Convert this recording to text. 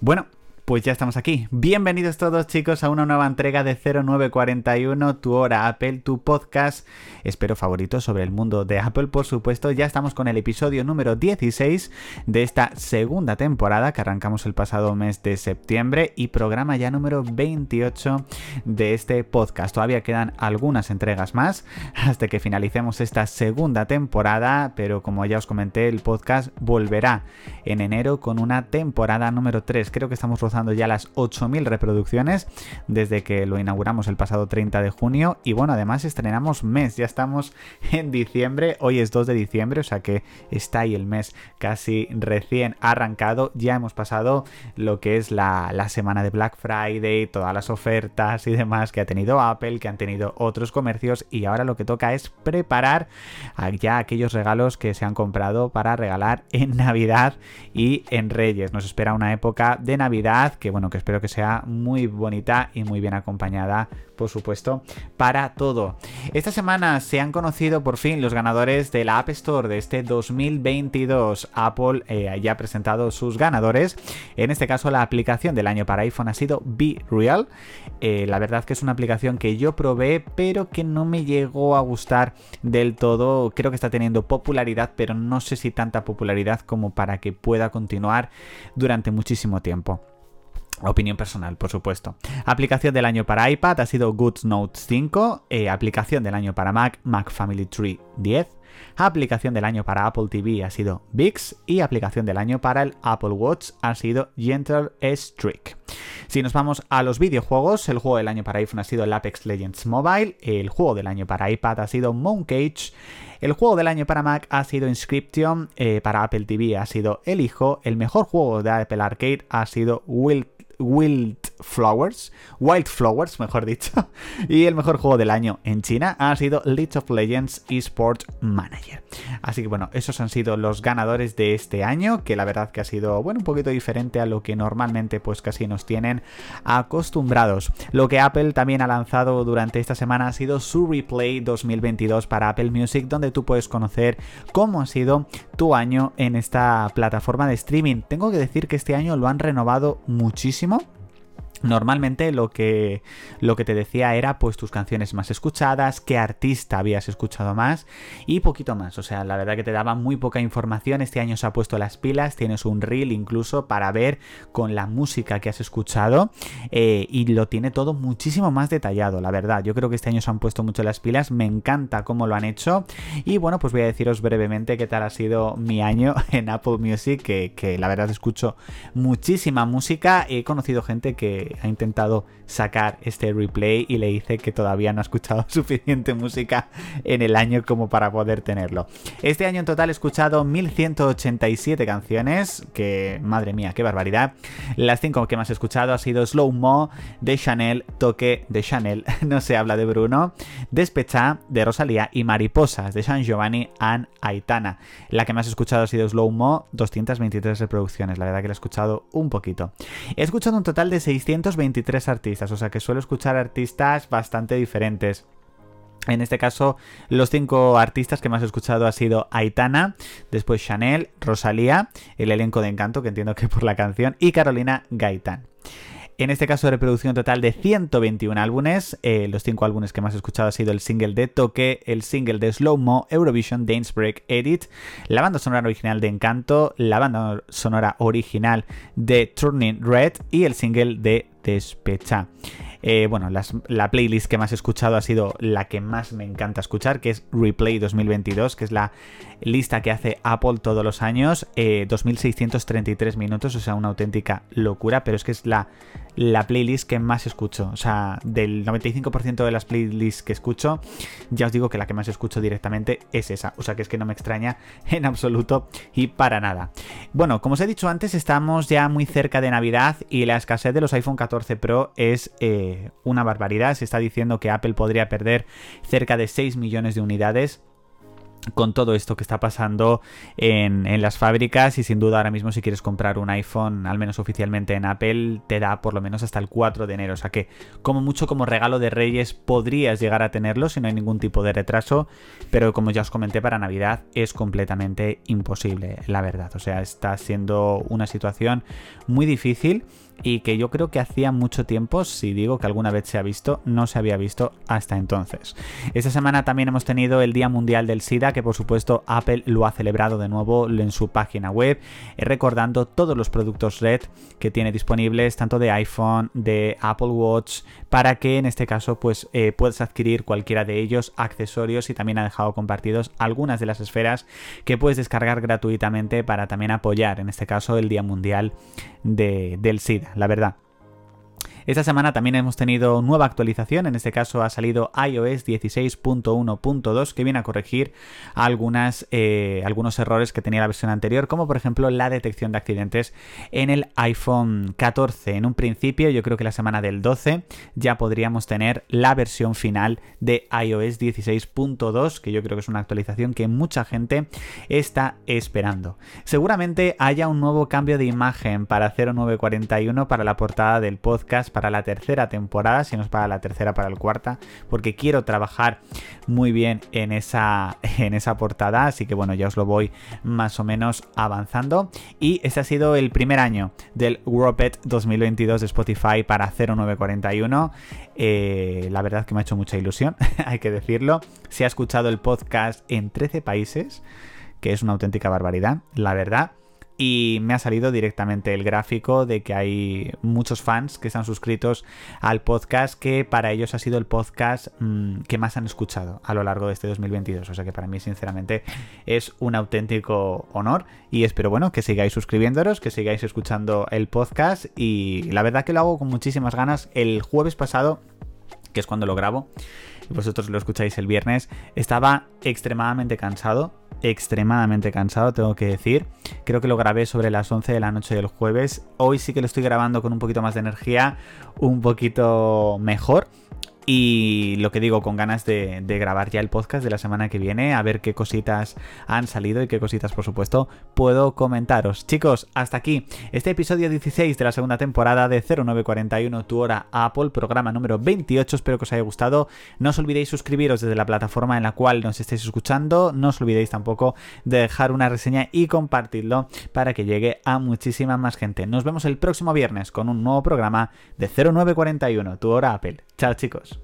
Bueno, pues ya estamos aquí. Bienvenidos todos chicos a una nueva entrega de 0941, tu hora Apple, tu podcast, espero favorito sobre el mundo de Apple, por supuesto. Ya estamos con el episodio número 16 de esta segunda temporada que arrancamos el pasado mes de septiembre y programa ya número 28 de este podcast. Todavía quedan algunas entregas más hasta que finalicemos esta segunda temporada, pero como ya os comenté, el podcast volverá en enero con una temporada número 3. Creo que estamos rozando ya las 8.000 reproducciones desde que lo inauguramos el pasado 30 de junio. Y bueno, además estrenamos mes, ya estamos en diciembre, hoy es 2 de diciembre, o sea que está ahí el mes casi recién arrancado. Ya hemos pasado lo que es la, la semana de Black Friday, todas las ofertas y demás que ha tenido Apple, que han tenido otros comercios y ahora lo que toca es preparar ya aquellos regalos que se han comprado para regalar en Navidad y en Reyes. Nos espera una época de Navidad que bueno, que espero que sea muy bonita y muy bien acompañada, por supuesto, para todo. Esta semana se han conocido por fin los ganadores de la App Store de este 2022. Apple eh, ya ha presentado sus ganadores. En este caso, la aplicación del año para iPhone ha sido Be Real. Eh, la verdad que es una aplicación que yo probé, pero que no me llegó a gustar del todo. Creo que está teniendo popularidad, pero no sé si tanta popularidad como para que pueda continuar durante muchísimo tiempo. Opinión personal, por supuesto. Aplicación del año para iPad ha sido GoodNotes 5. Eh, aplicación del año para Mac, Mac Family Tree 10. Aplicación del año para Apple TV ha sido VIX. Y aplicación del año para el Apple Watch ha sido Gentle Streak. Si nos vamos a los videojuegos, el juego del año para iPhone ha sido el Apex Legends Mobile. El juego del año para iPad ha sido Mooncage. El juego del año para Mac ha sido Inscription. Eh, para Apple TV ha sido El Hijo. El mejor juego de Apple Arcade ha sido Wild Wildflowers, Wildflowers, mejor dicho, y el mejor juego del año en China ha sido League of Legends Esports Manager. Así que bueno, esos han sido los ganadores de este año, que la verdad que ha sido, bueno, un poquito diferente a lo que normalmente pues casi nos tienen acostumbrados. Lo que Apple también ha lanzado durante esta semana ha sido su Replay 2022 para Apple Music, donde tú puedes conocer cómo ha sido tu año en esta plataforma de streaming. Tengo que decir que este año lo han renovado muchísimo prossimo. Normalmente lo que, lo que te decía era pues tus canciones más escuchadas, qué artista habías escuchado más y poquito más. O sea, la verdad que te daba muy poca información. Este año se ha puesto las pilas, tienes un reel incluso para ver con la música que has escuchado eh, y lo tiene todo muchísimo más detallado, la verdad. Yo creo que este año se han puesto mucho las pilas, me encanta cómo lo han hecho y bueno, pues voy a deciros brevemente qué tal ha sido mi año en Apple Music, que, que la verdad escucho muchísima música. He conocido gente que ha intentado sacar este replay y le dice que todavía no ha escuchado suficiente música en el año como para poder tenerlo. Este año en total he escuchado 1187 canciones, que madre mía, qué barbaridad. Las cinco que más he escuchado ha sido Slow Mo de Chanel, Toque de Chanel, No se habla de Bruno, Despecha de Rosalía y Mariposas de San Giovanni and Aitana. La que más he escuchado ha sido Slow Mo, 223 reproducciones, la verdad que la he escuchado un poquito. He escuchado un total de 600 223 artistas, o sea que suelo escuchar artistas bastante diferentes. En este caso, los cinco artistas que más he escuchado ha sido Aitana, después Chanel, Rosalía, el elenco de Encanto, que entiendo que por la canción, y Carolina Gaitán. En este caso, reproducción total de 121 álbumes. Eh, los cinco álbumes que más he escuchado ha sido el single de Toque, el single de Slow Mo, Eurovision Dance Break Edit, la banda sonora original de Encanto, la banda sonora original de Turning Red y el single de Despecha. Eh, bueno, la playlist que más he escuchado ha sido la que más me encanta escuchar, que es Replay 2022, que es la lista que hace Apple todos los años. 2.633 eh, minutos, o sea, una auténtica locura, pero es que es la, la playlist que más escucho. O sea, del 95% de las playlists que escucho, ya os digo que la que más escucho directamente es esa. O sea, que es que no me extraña en absoluto y para nada. Bueno, como os he dicho antes, estamos ya muy cerca de Navidad y la escasez de los iPhone 14 Pro es... Eh, una barbaridad. Se está diciendo que Apple podría perder cerca de 6 millones de unidades con todo esto que está pasando en, las fábricas y sin duda ahora mismo si quieres comprar un iPhone, al menos oficialmente en Apple, te da por lo menos hasta el 4 de enero. O sea que como mucho como regalo de Reyes podrías llegar a tenerlo si no hay ningún tipo de retraso, pero como ya os comenté para Navidad es completamente imposible, la verdad. O sea, está siendo una situación muy difícil y que yo creo que hacía mucho tiempo, si digo que alguna vez se ha visto, no se había visto hasta entonces. Esta semana también hemos tenido el Día Mundial del SIDA, que por supuesto Apple lo ha celebrado de nuevo en su página web, eh, recordando todos los productos Red que tiene disponibles, tanto de iPhone, de Apple Watch, para que en este caso pues eh, puedas adquirir cualquiera de ellos, accesorios y también ha dejado compartidos algunas de las esferas que puedes descargar gratuitamente para también apoyar, en este caso, el Día Mundial del SIDA, la verdad. Esta semana también hemos tenido nueva actualización, en este caso ha salido iOS 16.1.2 que viene a corregir algunas, eh, algunos errores que tenía la versión anterior, como por ejemplo la detección de accidentes en el iPhone 14. En un principio, yo creo que la semana del 12 ya podríamos tener la versión final de iOS 16.2, que yo creo que es una actualización que mucha gente está esperando. Seguramente haya un nuevo cambio de imagen para 0941 para la portada del podcast para la tercera temporada, si no es para la tercera, para la cuarta, porque quiero trabajar muy bien en esa, en esa portada, así que bueno, ya os lo voy más o menos avanzando. Y este ha sido el primer año del Wropet 2022 de Spotify para 0941. Eh, la verdad que me ha hecho mucha ilusión, hay que decirlo. Se ha escuchado el podcast en 13 países, que es una auténtica barbaridad, la verdad y me ha salido directamente el gráfico de que hay muchos fans que están suscritos al podcast que para ellos ha sido el podcast mm, que más han escuchado a lo largo de este 2022. O sea que para mí sinceramente es un auténtico honor y espero bueno que sigáis suscribiéndonos, que sigáis escuchando el podcast y la verdad que lo hago con muchísimas ganas. El jueves pasado, que es cuando lo grabo, vosotros lo escucháis el viernes, estaba extremadamente cansado extremadamente cansado, tengo que decir. Creo que lo grabé sobre las 11 de la noche del jueves. Hoy sí que lo estoy grabando con un poquito más de energía, un poquito mejor. Y lo que digo, con ganas de, grabar ya el podcast de la semana que viene, a ver qué cositas han salido y qué cositas, por supuesto, puedo comentaros. Chicos, hasta aquí este episodio 16 de la segunda temporada de 0941 Tu Hora Apple, programa número 28. Espero que os haya gustado. No os olvidéis suscribiros desde la plataforma en la cual nos estéis escuchando. No os olvidéis tampoco de dejar una reseña y compartirlo para que llegue a muchísima más gente. Nos vemos el próximo viernes con un nuevo programa de 0941 Tu Hora Apple. Chao, chicos.